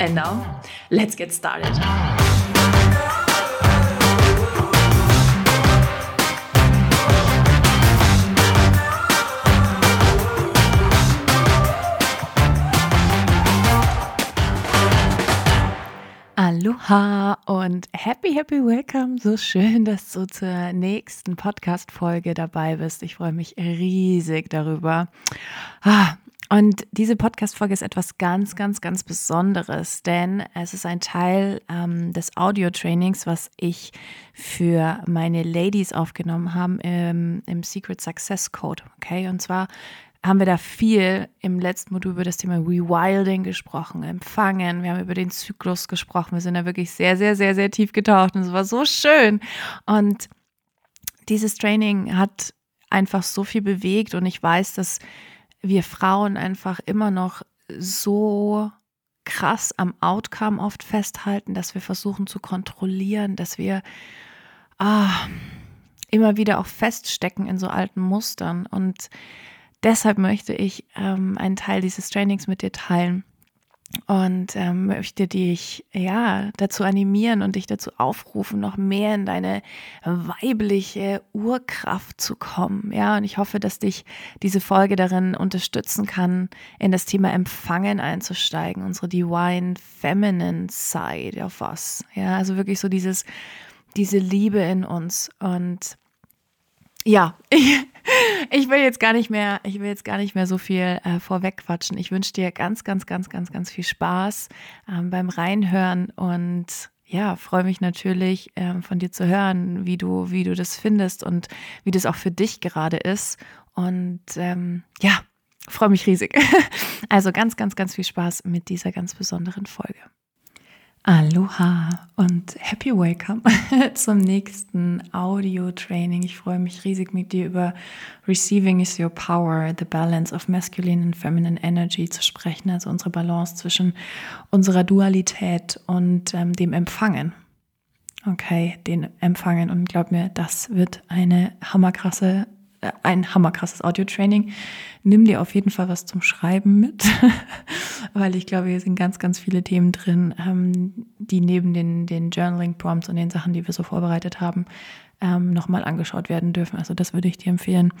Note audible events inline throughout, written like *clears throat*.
And now, let's get started. Aloha und happy, happy welcome. So schön, dass du zur nächsten Podcast-Folge dabei bist. Ich freue mich riesig darüber. Ah, und diese Podcast-Folge ist etwas ganz, ganz, ganz Besonderes, denn es ist ein Teil ähm, des Audio-Trainings, was ich für meine Ladies aufgenommen habe im, im Secret Success Code. Okay, und zwar haben wir da viel im letzten Modul über das Thema Rewilding gesprochen, Empfangen. Wir haben über den Zyklus gesprochen. Wir sind da wirklich sehr, sehr, sehr, sehr tief getaucht und es war so schön. Und dieses Training hat einfach so viel bewegt und ich weiß, dass wir Frauen einfach immer noch so krass am Outcome oft festhalten, dass wir versuchen zu kontrollieren, dass wir ah, immer wieder auch feststecken in so alten Mustern. Und deshalb möchte ich ähm, einen Teil dieses Trainings mit dir teilen, und ähm, möchte dich ja dazu animieren und dich dazu aufrufen, noch mehr in deine weibliche Urkraft zu kommen. Ja, und ich hoffe, dass dich diese Folge darin unterstützen kann, in das Thema Empfangen einzusteigen, unsere Divine Feminine Side of us. Ja, also wirklich so dieses, diese Liebe in uns und ja, ich, *laughs* ich will jetzt gar nicht mehr, ich will jetzt gar nicht mehr so viel äh, vorwegquatschen. Ich wünsche dir ganz, ganz, ganz, ganz, ganz viel Spaß ähm, beim Reinhören und ja, freue mich natürlich ähm, von dir zu hören, wie du, wie du das findest und wie das auch für dich gerade ist. Und ähm, ja, freue mich riesig. *laughs* also ganz, ganz, ganz viel Spaß mit dieser ganz besonderen Folge. Aloha und happy welcome *laughs* zum nächsten Audio-Training. Ich freue mich riesig mit dir über Receiving is Your Power, the Balance of Masculine and Feminine Energy zu sprechen, also unsere Balance zwischen unserer Dualität und ähm, dem Empfangen. Okay, den Empfangen und glaub mir, das wird eine hammerkrasse ein hammerkrasses Audio-Training. Nimm dir auf jeden Fall was zum Schreiben mit, *laughs* weil ich glaube, hier sind ganz, ganz viele Themen drin, ähm, die neben den, den Journaling-Prompts und den Sachen, die wir so vorbereitet haben, ähm, nochmal angeschaut werden dürfen. Also das würde ich dir empfehlen.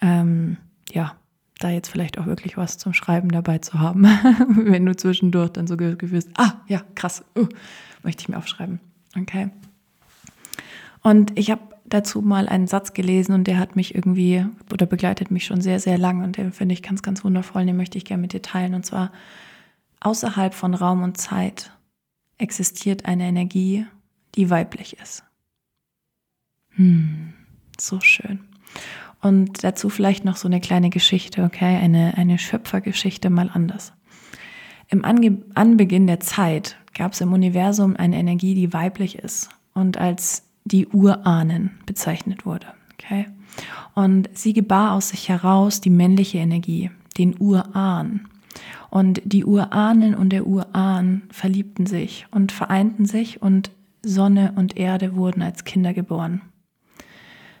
Ähm, ja, da jetzt vielleicht auch wirklich was zum Schreiben dabei zu haben, *laughs* wenn du zwischendurch dann so gewusst, ah, ja, krass, uh, möchte ich mir aufschreiben. Okay. Und ich habe dazu mal einen Satz gelesen und der hat mich irgendwie oder begleitet mich schon sehr, sehr lang und den finde ich ganz, ganz wundervoll. Den möchte ich gerne mit dir teilen. Und zwar, außerhalb von Raum und Zeit existiert eine Energie, die weiblich ist. Hm, so schön. Und dazu vielleicht noch so eine kleine Geschichte, okay? Eine, eine Schöpfergeschichte mal anders. Im Ange Anbeginn der Zeit gab es im Universum eine Energie, die weiblich ist und als die Urahnen bezeichnet wurde. Okay? Und sie gebar aus sich heraus die männliche Energie, den Urahn. Und die Urahnen und der Urahn verliebten sich und vereinten sich und Sonne und Erde wurden als Kinder geboren.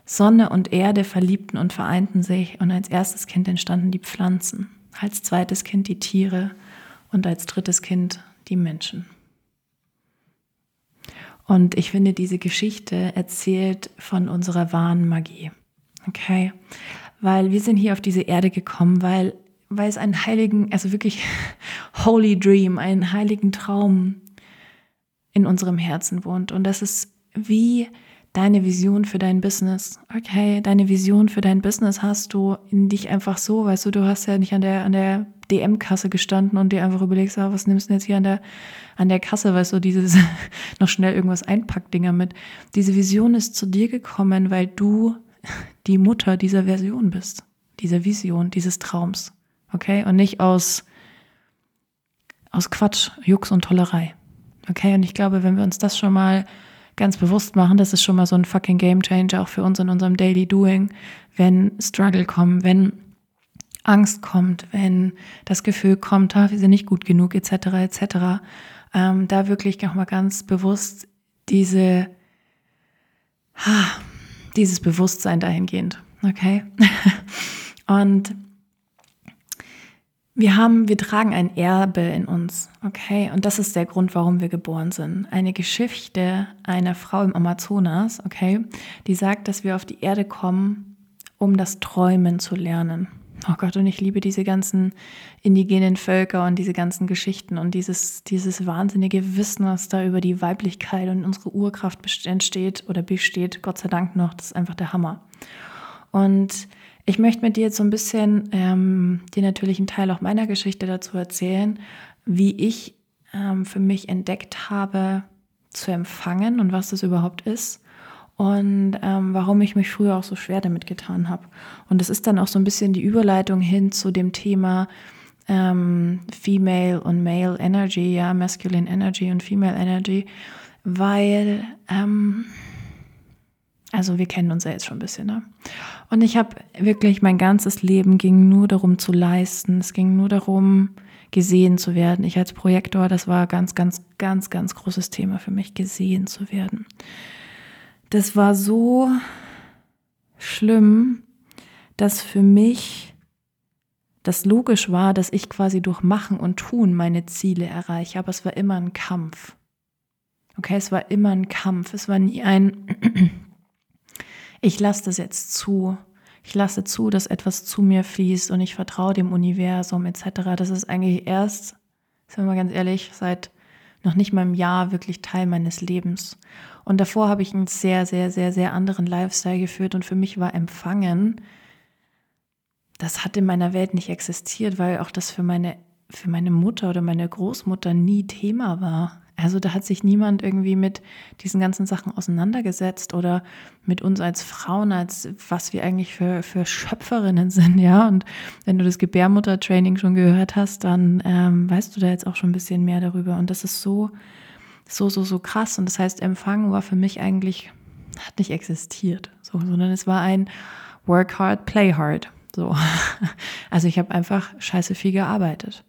Sonne und Erde verliebten und vereinten sich und als erstes Kind entstanden die Pflanzen, als zweites Kind die Tiere und als drittes Kind die Menschen. Und ich finde, diese Geschichte erzählt von unserer wahren Magie. Okay? Weil wir sind hier auf diese Erde gekommen, weil, weil es einen heiligen, also wirklich *laughs* Holy Dream, einen heiligen Traum in unserem Herzen wohnt. Und das ist wie deine Vision für dein Business. Okay, deine Vision für dein Business hast du in dich einfach so, weißt du, du hast ja nicht an der, an der DM-Kasse gestanden und dir einfach überlegst, ah, was nimmst du jetzt hier an der, an der Kasse, weißt du, dieses *laughs* noch schnell irgendwas Einpackdinger mit. Diese Vision ist zu dir gekommen, weil du die Mutter dieser Version bist, dieser Vision, dieses Traums. Okay? Und nicht aus, aus Quatsch, Jux und Tollerei. Okay, und ich glaube, wenn wir uns das schon mal ganz bewusst machen, das ist schon mal so ein fucking Game Changer auch für uns in unserem Daily Doing, wenn Struggle kommen, wenn Angst kommt, wenn das Gefühl kommt, ah, wir sind nicht gut genug, etc., etc., ähm, da wirklich auch mal ganz bewusst diese, ah, dieses Bewusstsein dahingehend, okay? *laughs* Und wir haben, wir tragen ein Erbe in uns, okay? Und das ist der Grund, warum wir geboren sind. Eine Geschichte einer Frau im Amazonas, okay, die sagt, dass wir auf die Erde kommen, um das Träumen zu lernen. Oh Gott, und ich liebe diese ganzen indigenen Völker und diese ganzen Geschichten und dieses, dieses wahnsinnige Wissen, was da über die Weiblichkeit und unsere Urkraft entsteht oder besteht, Gott sei Dank noch, das ist einfach der Hammer. Und ich möchte mit dir jetzt so ein bisschen ähm, dir natürlich Teil auch meiner Geschichte dazu erzählen, wie ich ähm, für mich entdeckt habe zu empfangen und was das überhaupt ist und ähm, warum ich mich früher auch so schwer damit getan habe. Und das ist dann auch so ein bisschen die Überleitung hin zu dem Thema ähm, Female und Male Energy, ja, Masculine Energy und Female Energy, weil ähm, also wir kennen uns ja jetzt schon ein bisschen, ne? Und ich habe wirklich mein ganzes Leben ging nur darum zu leisten. Es ging nur darum, gesehen zu werden. Ich als Projektor, das war ganz, ganz, ganz, ganz großes Thema für mich, gesehen zu werden. Das war so schlimm, dass für mich das logisch war, dass ich quasi durch Machen und Tun meine Ziele erreiche. Aber es war immer ein Kampf. Okay, es war immer ein Kampf. Es war nie ein *clears throat* ich lasse das jetzt zu. Ich lasse zu, dass etwas zu mir fließt und ich vertraue dem Universum etc. Das ist eigentlich erst, sind wir mal ganz ehrlich, seit noch nicht mal einem Jahr wirklich Teil meines Lebens. Und davor habe ich einen sehr, sehr, sehr, sehr anderen Lifestyle geführt und für mich war Empfangen, das hat in meiner Welt nicht existiert, weil auch das für meine, für meine Mutter oder meine Großmutter nie Thema war. Also da hat sich niemand irgendwie mit diesen ganzen Sachen auseinandergesetzt oder mit uns als Frauen, als was wir eigentlich für, für Schöpferinnen sind, ja. Und wenn du das Gebärmuttertraining schon gehört hast, dann ähm, weißt du da jetzt auch schon ein bisschen mehr darüber. Und das ist so, so, so, so krass. Und das heißt, Empfangen war für mich eigentlich, hat nicht existiert, so, sondern es war ein Work hard, play hard. So. *laughs* Also ich habe einfach scheiße viel gearbeitet.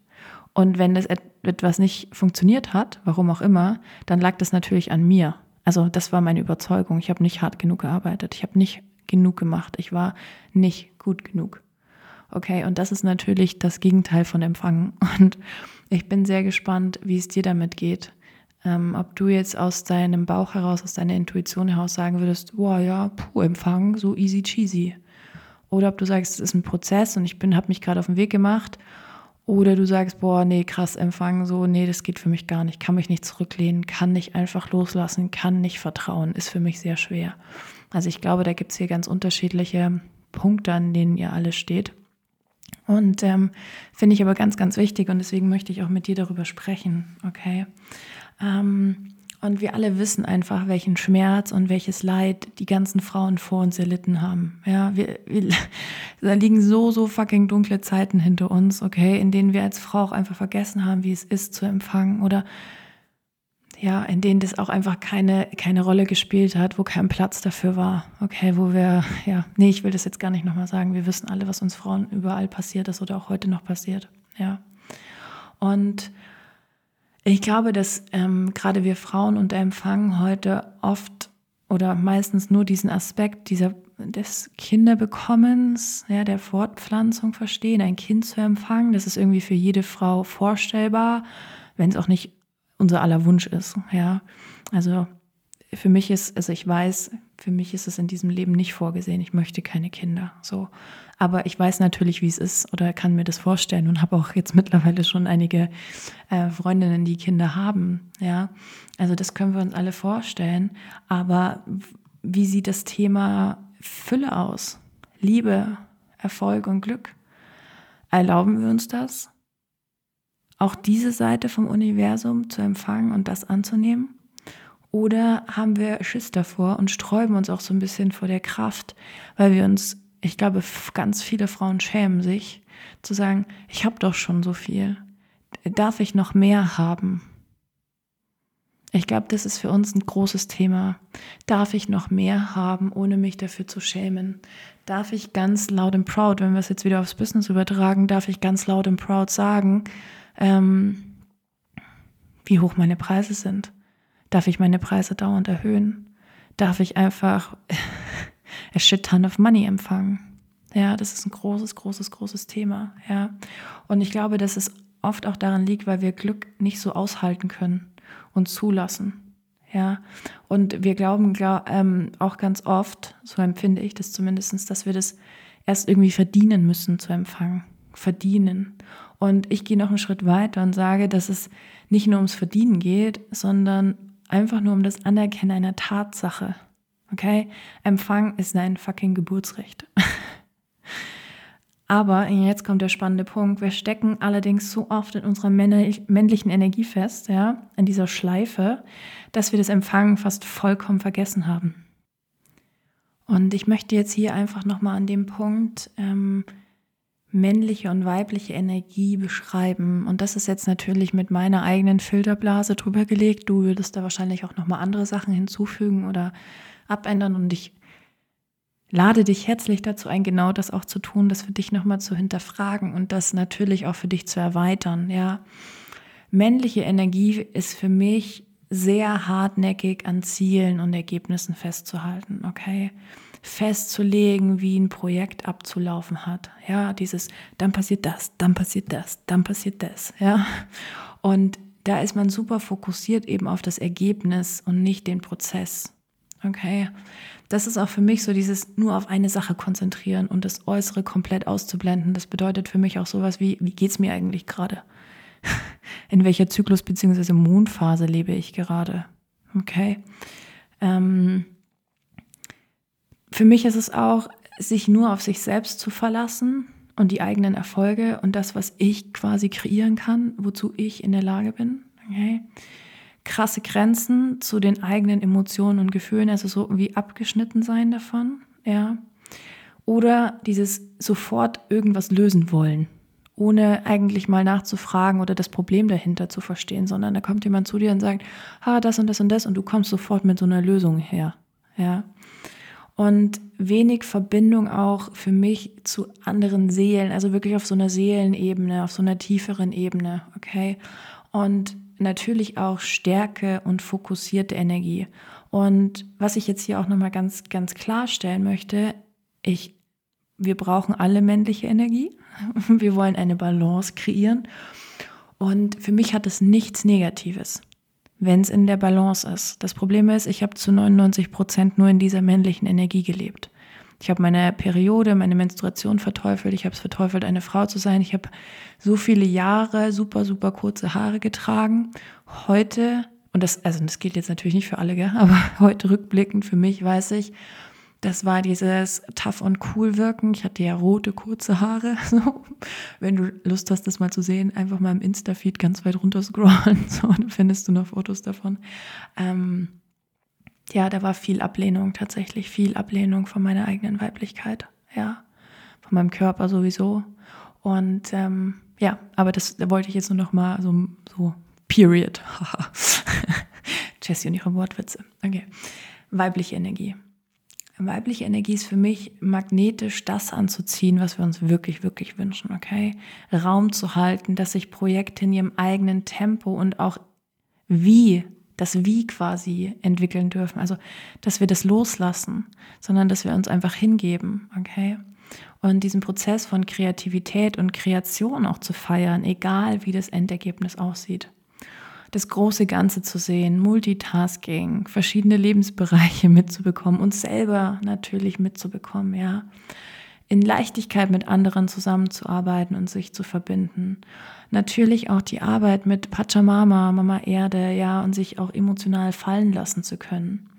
Und wenn das etwas nicht funktioniert hat, warum auch immer, dann lag das natürlich an mir. Also das war meine Überzeugung. Ich habe nicht hart genug gearbeitet. Ich habe nicht genug gemacht. Ich war nicht gut genug. Okay, und das ist natürlich das Gegenteil von Empfangen. *laughs* Und ich bin sehr gespannt, wie es dir damit geht. Ähm, ob du jetzt aus deinem Bauch heraus, aus deiner Intuition heraus sagen würdest, boah, ja, puh, Empfangen, so easy cheesy. Oder ob du sagst, es ist ein Prozess und ich habe mich gerade auf den Weg gemacht oder du sagst, boah, nee, krass empfangen, so, nee, das geht für mich gar nicht, kann mich nicht zurücklehnen, kann nicht einfach loslassen, kann nicht vertrauen, ist für mich sehr schwer. Also ich glaube, da gibt es hier ganz unterschiedliche Punkte, an denen ihr alle steht. Und ähm, finde ich aber ganz, ganz wichtig und deswegen möchte ich auch mit dir darüber sprechen, okay? Ähm, und wir alle wissen einfach, welchen Schmerz und welches Leid die ganzen Frauen vor uns erlitten haben. Ja, wir, wir, *laughs* da liegen so, so fucking dunkle Zeiten hinter uns, okay, in denen wir als Frau auch einfach vergessen haben, wie es ist zu empfangen oder ja, in denen das auch einfach keine, keine Rolle gespielt hat, wo kein Platz dafür war. Okay, wo wir, ja, nee, ich will das jetzt gar nicht nochmal sagen. Wir wissen alle, was uns Frauen überall passiert ist oder auch heute noch passiert. Ja. Und ich glaube, dass ähm, gerade wir Frauen unter Empfang heute oft oder meistens nur diesen Aspekt dieser, des Kinderbekommens, ja, der Fortpflanzung verstehen, ein Kind zu empfangen. Das ist irgendwie für jede Frau vorstellbar, wenn es auch nicht unser aller Wunsch ist. Ja, also für mich ist, also ich weiß, für mich ist es in diesem Leben nicht vorgesehen. Ich möchte keine Kinder. So. Aber ich weiß natürlich, wie es ist oder kann mir das vorstellen und habe auch jetzt *laughs* mittlerweile schon einige äh, Freundinnen, die Kinder haben. Ja. Also das können wir uns alle vorstellen. Aber wie sieht das Thema Fülle aus? Liebe, Erfolg und Glück? Erlauben wir uns das? Auch diese Seite vom Universum zu empfangen und das anzunehmen? Oder haben wir Schiss davor und sträuben uns auch so ein bisschen vor der Kraft, weil wir uns, ich glaube, ganz viele Frauen schämen sich, zu sagen, ich habe doch schon so viel. Darf ich noch mehr haben? Ich glaube, das ist für uns ein großes Thema. Darf ich noch mehr haben, ohne mich dafür zu schämen? Darf ich ganz laut und proud, wenn wir es jetzt wieder aufs Business übertragen, darf ich ganz laut und proud sagen, ähm, wie hoch meine Preise sind? Darf ich meine Preise dauernd erhöhen? Darf ich einfach *laughs* a shit ton of money empfangen? Ja, das ist ein großes, großes, großes Thema. Ja. Und ich glaube, dass es oft auch daran liegt, weil wir Glück nicht so aushalten können und zulassen. Ja, und wir glauben glaub, ähm, auch ganz oft, so empfinde ich das zumindest, dass wir das erst irgendwie verdienen müssen zu empfangen. Verdienen. Und ich gehe noch einen Schritt weiter und sage, dass es nicht nur ums Verdienen geht, sondern einfach nur um das Anerkennen einer Tatsache. Okay? Empfang ist ein fucking Geburtsrecht. *laughs* Aber jetzt kommt der spannende Punkt. Wir stecken allerdings so oft in unserer männlichen Energie fest, ja, in dieser Schleife, dass wir das Empfangen fast vollkommen vergessen haben. Und ich möchte jetzt hier einfach nochmal an dem Punkt ähm, männliche und weibliche Energie beschreiben. Und das ist jetzt natürlich mit meiner eigenen Filterblase drüber gelegt. Du würdest da wahrscheinlich auch nochmal andere Sachen hinzufügen oder abändern. Und ich lade dich herzlich dazu ein, genau das auch zu tun, das für dich nochmal zu hinterfragen und das natürlich auch für dich zu erweitern. Ja, männliche Energie ist für mich sehr hartnäckig an Zielen und Ergebnissen festzuhalten. Okay, festzulegen, wie ein Projekt abzulaufen hat. Ja, dieses, dann passiert das, dann passiert das, dann passiert das. Ja, und da ist man super fokussiert eben auf das Ergebnis und nicht den Prozess. Okay, das ist auch für mich so dieses nur auf eine Sache konzentrieren und das Äußere komplett auszublenden. Das bedeutet für mich auch sowas wie, wie geht es mir eigentlich gerade? *laughs* In welcher Zyklus- bzw. Mondphase lebe ich gerade? Okay. Ähm, für mich ist es auch, sich nur auf sich selbst zu verlassen und die eigenen Erfolge und das, was ich quasi kreieren kann, wozu ich in der Lage bin. Okay krasse Grenzen zu den eigenen Emotionen und Gefühlen, also so wie abgeschnitten sein davon, ja. Oder dieses sofort irgendwas lösen wollen, ohne eigentlich mal nachzufragen oder das Problem dahinter zu verstehen, sondern da kommt jemand zu dir und sagt, ha, das und das und das und du kommst sofort mit so einer Lösung her, ja. Und wenig Verbindung auch für mich zu anderen Seelen, also wirklich auf so einer Seelenebene, auf so einer tieferen Ebene, okay? Und natürlich auch Stärke und fokussierte Energie. Und was ich jetzt hier auch nochmal ganz, ganz klarstellen möchte, ich, wir brauchen alle männliche Energie. *laughs* Wir wollen eine Balance kreieren. Und für mich hat es nichts Negatives, wenn es in der Balance ist. Das Problem ist, ich habe zu 99 Prozent nur in dieser männlichen Energie gelebt. Ich habe meine Periode, meine Menstruation verteufelt. Ich habe es verteufelt, eine Frau zu sein. Ich habe so viele Jahre super, super kurze Haare getragen. Heute, und das, also das gilt jetzt natürlich nicht für alle, gell? *laughs* aber heute rückblickend für mich weiß ich, das war dieses tough und cool wirken. Ich hatte ja rote, kurze Haare. *laughs* So. Wenn du Lust hast, das mal zu sehen, einfach mal im Insta-Feed ganz weit runter scrollen. *laughs* So, dann findest du noch Fotos davon. Ähm, ja, da war viel Ablehnung tatsächlich, viel Ablehnung von meiner eigenen Weiblichkeit, ja, von meinem Körper sowieso. Und ähm, ja, aber das da wollte ich jetzt nur noch mal so, so Period. *laughs* Jessie und ihre Wortwitze. Okay. Weibliche Energie. Weibliche Energie ist für mich magnetisch das anzuziehen, was wir uns wirklich, wirklich wünschen, okay? Raum zu halten, dass sich Projekte in ihrem eigenen Tempo und auch wie das Wie quasi entwickeln dürfen. Also, dass wir das loslassen, sondern dass wir uns einfach hingeben, okay? Und diesen Prozess von Kreativität und Kreation auch zu feiern, egal wie das Endergebnis aussieht. Das große Ganze zu sehen, Multitasking, verschiedene Lebensbereiche *laughs* mitzubekommen, uns selber natürlich mitzubekommen, ja. In Leichtigkeit mit anderen zusammenzuarbeiten und sich zu verbinden natürlich auch die Arbeit mit Pachamama, Mama Erde, ja, und sich auch emotional fallen lassen zu können.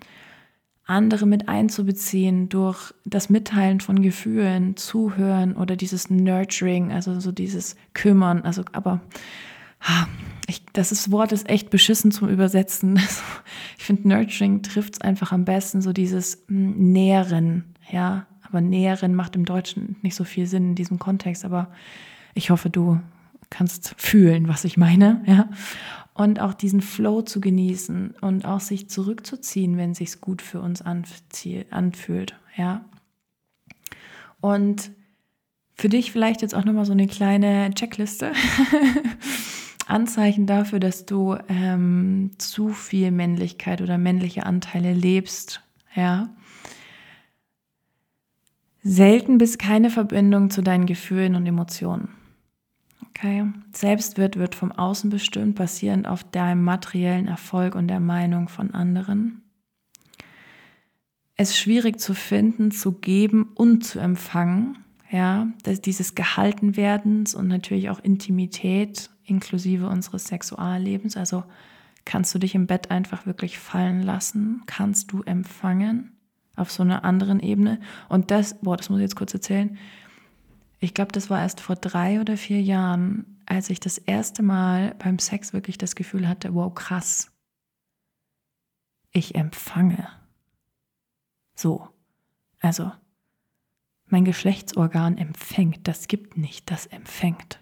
Andere mit einzubeziehen durch das Mitteilen von Gefühlen, Zuhören oder dieses Nurturing, also so dieses Kümmern, also aber ich, das ist, Wort ist echt beschissen zum Übersetzen. *laughs* Ich finde, Nurturing trifft es einfach am besten, so dieses hm, Nähren, ja. Aber Nähren macht im Deutschen nicht so viel Sinn in diesem Kontext, aber ich hoffe, du kannst fühlen, was ich meine, ja. und auch diesen Flow zu genießen und auch sich zurückzuziehen, wenn sich's gut für uns anfühlt, ja. Und für dich vielleicht jetzt auch nochmal so eine kleine Checkliste. *laughs* Anzeichen dafür, dass du ähm, zu viel Männlichkeit oder männliche Anteile lebst, ja. Selten bis keine Verbindung zu deinen Gefühlen und Emotionen. Okay. Selbstwert wird vom Außen bestimmt, basierend auf deinem materiellen Erfolg und der Meinung von anderen. Es ist schwierig zu finden, zu geben und zu empfangen. Ja, dieses Gehaltenwerdens und natürlich auch Intimität inklusive unseres Sexuallebens. Also kannst du dich im Bett einfach wirklich fallen lassen, kannst du empfangen auf so einer anderen Ebene. Und das, boah, das muss ich jetzt kurz erzählen. Ich glaube, das war erst vor drei oder vier Jahren, als ich das erste Mal beim Sex wirklich das Gefühl hatte, wow, krass. Ich empfange. So. Also, mein Geschlechtsorgan empfängt, das gibt nicht, das empfängt.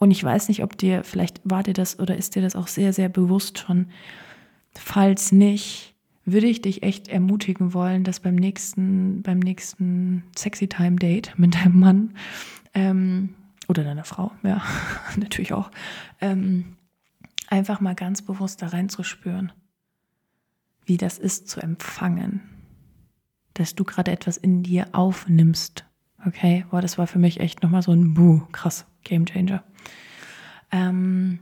Und ich weiß nicht, ob dir, vielleicht war dir das oder ist dir das auch sehr, sehr bewusst schon. Falls nicht, würde ich dich echt ermutigen wollen, dass beim nächsten, beim nächsten Sexy Time Date mit deinem Mann ähm, oder deiner Frau, ja, *laughs* natürlich auch, ähm, einfach mal ganz bewusst da reinzuspüren, wie das ist zu empfangen, dass du gerade etwas in dir aufnimmst. Okay, boah, das war für mich echt nochmal so ein Buh, krass, Game Changer. Ähm,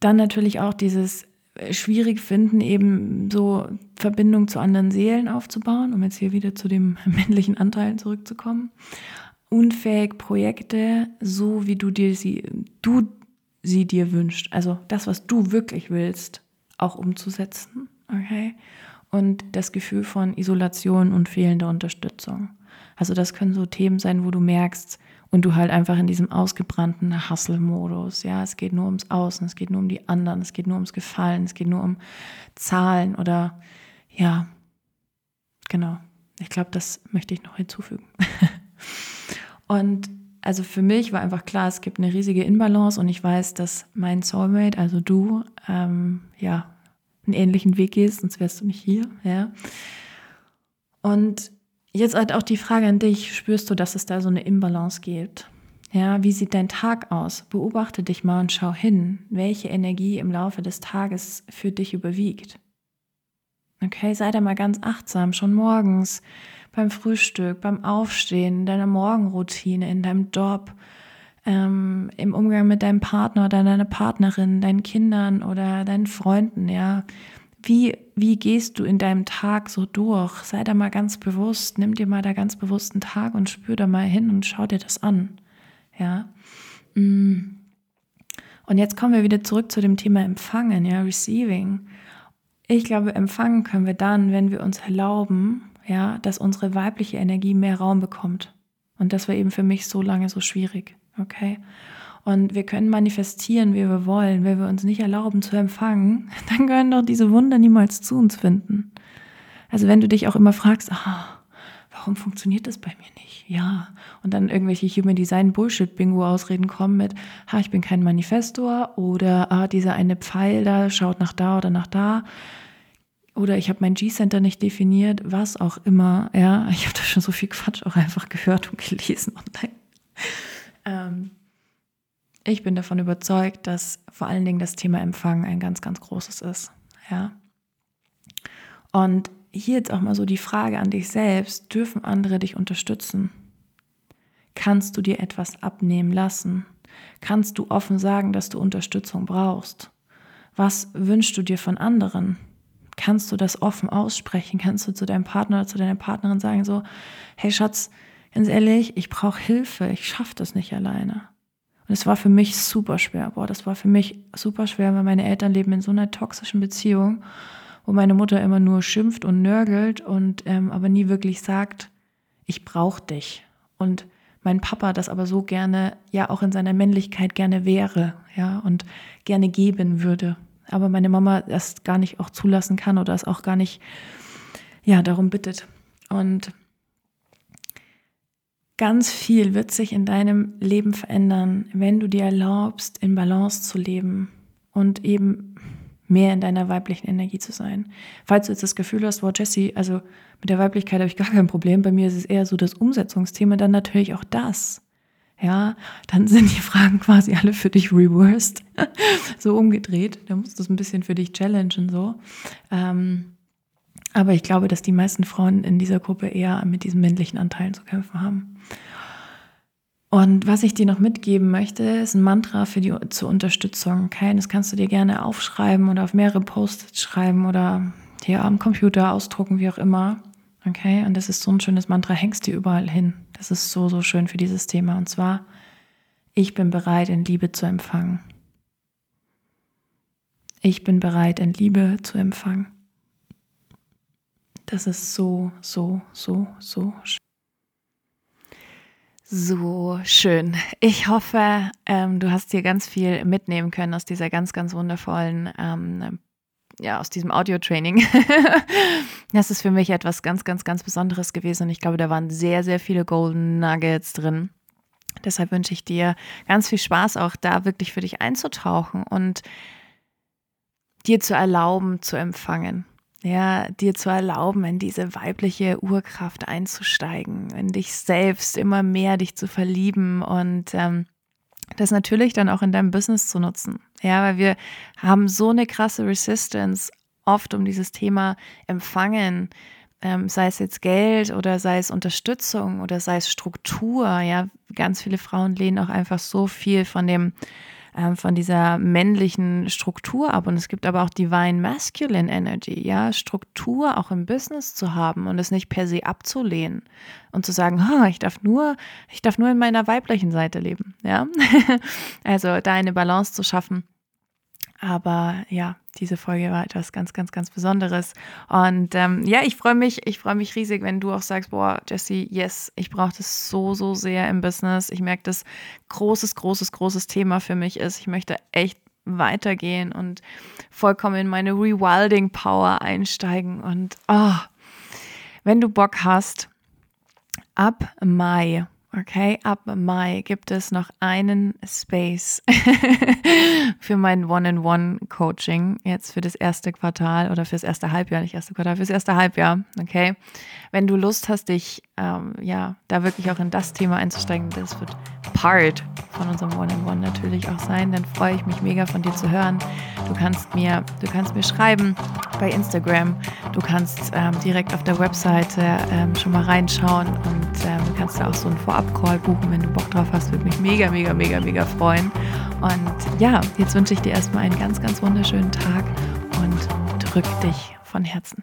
dann natürlich auch dieses schwierig finden, eben so Verbindung zu anderen Seelen aufzubauen, um jetzt hier wieder zu dem *laughs* männlichen Anteil zurückzukommen. Unfähig, Projekte, so wie du dir sie, du sie dir wünscht. Also das, was du wirklich willst, auch umzusetzen. Okay? Und das Gefühl von Isolation und fehlender Unterstützung. Also das können so Themen sein, wo du merkst, und du halt einfach in diesem ausgebrannten Hustle-Modus, ja, es geht nur ums Außen, es geht nur um die anderen, es geht nur ums Gefallen, es geht nur um Zahlen oder ja, genau. Ich glaube, das möchte ich noch hinzufügen. *laughs* und also für mich war einfach klar, es gibt eine riesige Inbalance und ich weiß, dass mein Soulmate, also du, ähm, ja, einen ähnlichen Weg gehst, sonst wärst du nicht hier, ja. Und Jetzt halt auch die Frage an dich, spürst du, dass es da so eine Imbalance gibt? Ja, wie sieht dein Tag aus? Beobachte dich mal und schau hin, welche Energie im Laufe des Tages für dich überwiegt. Okay, sei da mal ganz achtsam, schon morgens, beim Frühstück, beim Aufstehen, in deiner Morgenroutine, in deinem Job, ähm, im Umgang mit deinem Partner oder deiner Partnerin, deinen Kindern oder deinen Freunden, ja. Wie, wie gehst du in deinem Tag so durch? Sei da mal ganz bewusst, nimm dir mal da ganz bewusst einen Tag und spür da mal hin und schau dir das an. Ja. Mm. Und jetzt kommen wir wieder zurück zu dem Thema Empfangen, ja, Receiving. Ich glaube, empfangen können wir dann, wenn wir uns erlauben, ja, dass unsere weibliche Energie mehr Raum bekommt. Und das war eben für mich so lange so schwierig. Okay. Und wir können manifestieren, wie wir wollen. Wenn wir uns nicht erlauben zu empfangen, *laughs* dann können doch diese Wunder niemals zu uns finden. Also wenn du dich auch immer fragst, ah, warum funktioniert das bei mir nicht? Ja. Und dann irgendwelche Human Design Bullshit Bingo Ausreden kommen mit, ha, ich bin kein Manifestor oder ah, dieser eine Pfeil da schaut nach da oder nach da. Oder ich habe mein G-Center nicht definiert, was auch immer. Ja, ich habe da schon so viel Quatsch auch einfach gehört und gelesen online. Ähm, ich bin davon überzeugt, dass vor allen Dingen das Thema Empfang ein ganz, ganz großes ist. Ja. Und hier jetzt auch mal so die Frage an dich selbst, dürfen andere dich unterstützen? Kannst du dir etwas abnehmen lassen? Kannst du offen sagen, dass du Unterstützung brauchst? Was wünschst du dir von anderen? Kannst du das offen aussprechen? Kannst du zu deinem Partner oder zu deiner Partnerin sagen so, hey Schatz, ganz ehrlich, ich brauche Hilfe, ich schaffe das nicht alleine. Und es war für mich super schwer. Boah, das war für mich super schwer, weil meine Eltern leben in so einer toxischen Beziehung, wo meine Mutter immer nur schimpft und nörgelt und ähm, aber nie wirklich sagt, ich brauche dich. Und mein Papa das aber so gerne, ja auch in seiner Männlichkeit gerne wäre, ja, und gerne geben würde. Aber meine Mama das gar nicht auch zulassen kann oder es auch gar nicht, ja, darum bittet. Und Ganz viel wird sich in deinem Leben verändern, wenn du dir erlaubst, in Balance zu leben und eben mehr in deiner weiblichen Energie zu sein. Falls du jetzt das Gefühl hast, wow, Jesse, also mit der Weiblichkeit habe ich gar kein Problem, bei mir ist es eher so das Umsetzungsthema, dann natürlich auch das. Ja, dann sind die Fragen quasi alle für dich reversed, *laughs* so umgedreht. Da musst du es ein bisschen für dich challengen, so. Ähm, aber ich glaube, dass die meisten Frauen in dieser Gruppe eher mit diesen männlichen Anteilen zu kämpfen haben. Und was ich dir noch mitgeben möchte, ist ein Mantra für die zur Unterstützung. Okay, das kannst du dir gerne aufschreiben oder auf mehrere Post-its schreiben oder hier am Computer ausdrucken, wie auch immer. Okay, und das ist so ein schönes Mantra, hängst dir überall hin. Das ist so, so schön für dieses Thema. Und zwar, ich bin bereit, in Liebe zu empfangen. Ich bin bereit, in Liebe zu empfangen. Das ist so, so, so, so schön. So schön. Ich hoffe, ähm, du hast hier ganz viel mitnehmen können aus dieser ganz, ganz wundervollen, ähm, ja, aus diesem Audio-Training. *laughs* das ist für mich etwas ganz, ganz, ganz Besonderes gewesen und ich glaube, da waren sehr, sehr viele Golden Nuggets drin. Deshalb wünsche ich dir ganz viel Spaß, auch da wirklich für dich einzutauchen und dir zu erlauben, zu empfangen ja, dir zu erlauben, in diese weibliche Urkraft einzusteigen, in dich selbst immer mehr dich zu verlieben und ähm, das natürlich dann auch in deinem Business zu nutzen. Ja, weil wir haben so eine krasse Resistance oft um dieses Thema Empfangen, ähm, sei es jetzt Geld oder sei es Unterstützung oder sei es Struktur. Ja, ganz viele Frauen lehnen auch einfach so viel von dem ähm, von dieser männlichen Struktur ab. Und es gibt aber auch Divine Masculine Energy, ja, Struktur auch im Business zu haben und es nicht per se abzulehnen und zu sagen, oh, ich darf nur, ich darf nur in meiner weiblichen Seite leben, ja. *laughs* also da eine Balance zu schaffen. Aber ja, diese Folge war etwas ganz, ganz, ganz Besonderes. Und ähm, ja, ich freue mich, ich freue mich riesig, wenn du auch sagst, boah, Jesse, yes, ich brauche das so, so sehr im Business. Ich merke, dass großes, großes, großes Thema für mich ist. Ich möchte echt weitergehen und vollkommen in meine Rewilding Power einsteigen. Und oh, wenn du Bock hast, ab Mai Okay, ab Mai gibt es noch einen Space *laughs* für mein One-in-One-Coaching jetzt für das erste Quartal oder fürs erste Halbjahr, nicht erste Quartal, fürs erste Halbjahr. Okay, wenn du Lust hast, dich ähm, ja da wirklich auch in das Thema einzusteigen, das wird Part von unserem One-in-One natürlich auch sein, dann freue ich mich mega von dir zu hören. Du kannst mir, du kannst mir schreiben bei Instagram, du kannst ähm, direkt auf der Webseite ähm, schon mal reinschauen und du kannst da auch so einen Vorab-Call buchen, wenn du Bock drauf hast, würde mich mega, mega, mega, mega freuen. Und ja, jetzt wünsche ich dir erstmal einen ganz, ganz wunderschönen Tag und drück dich von Herzen.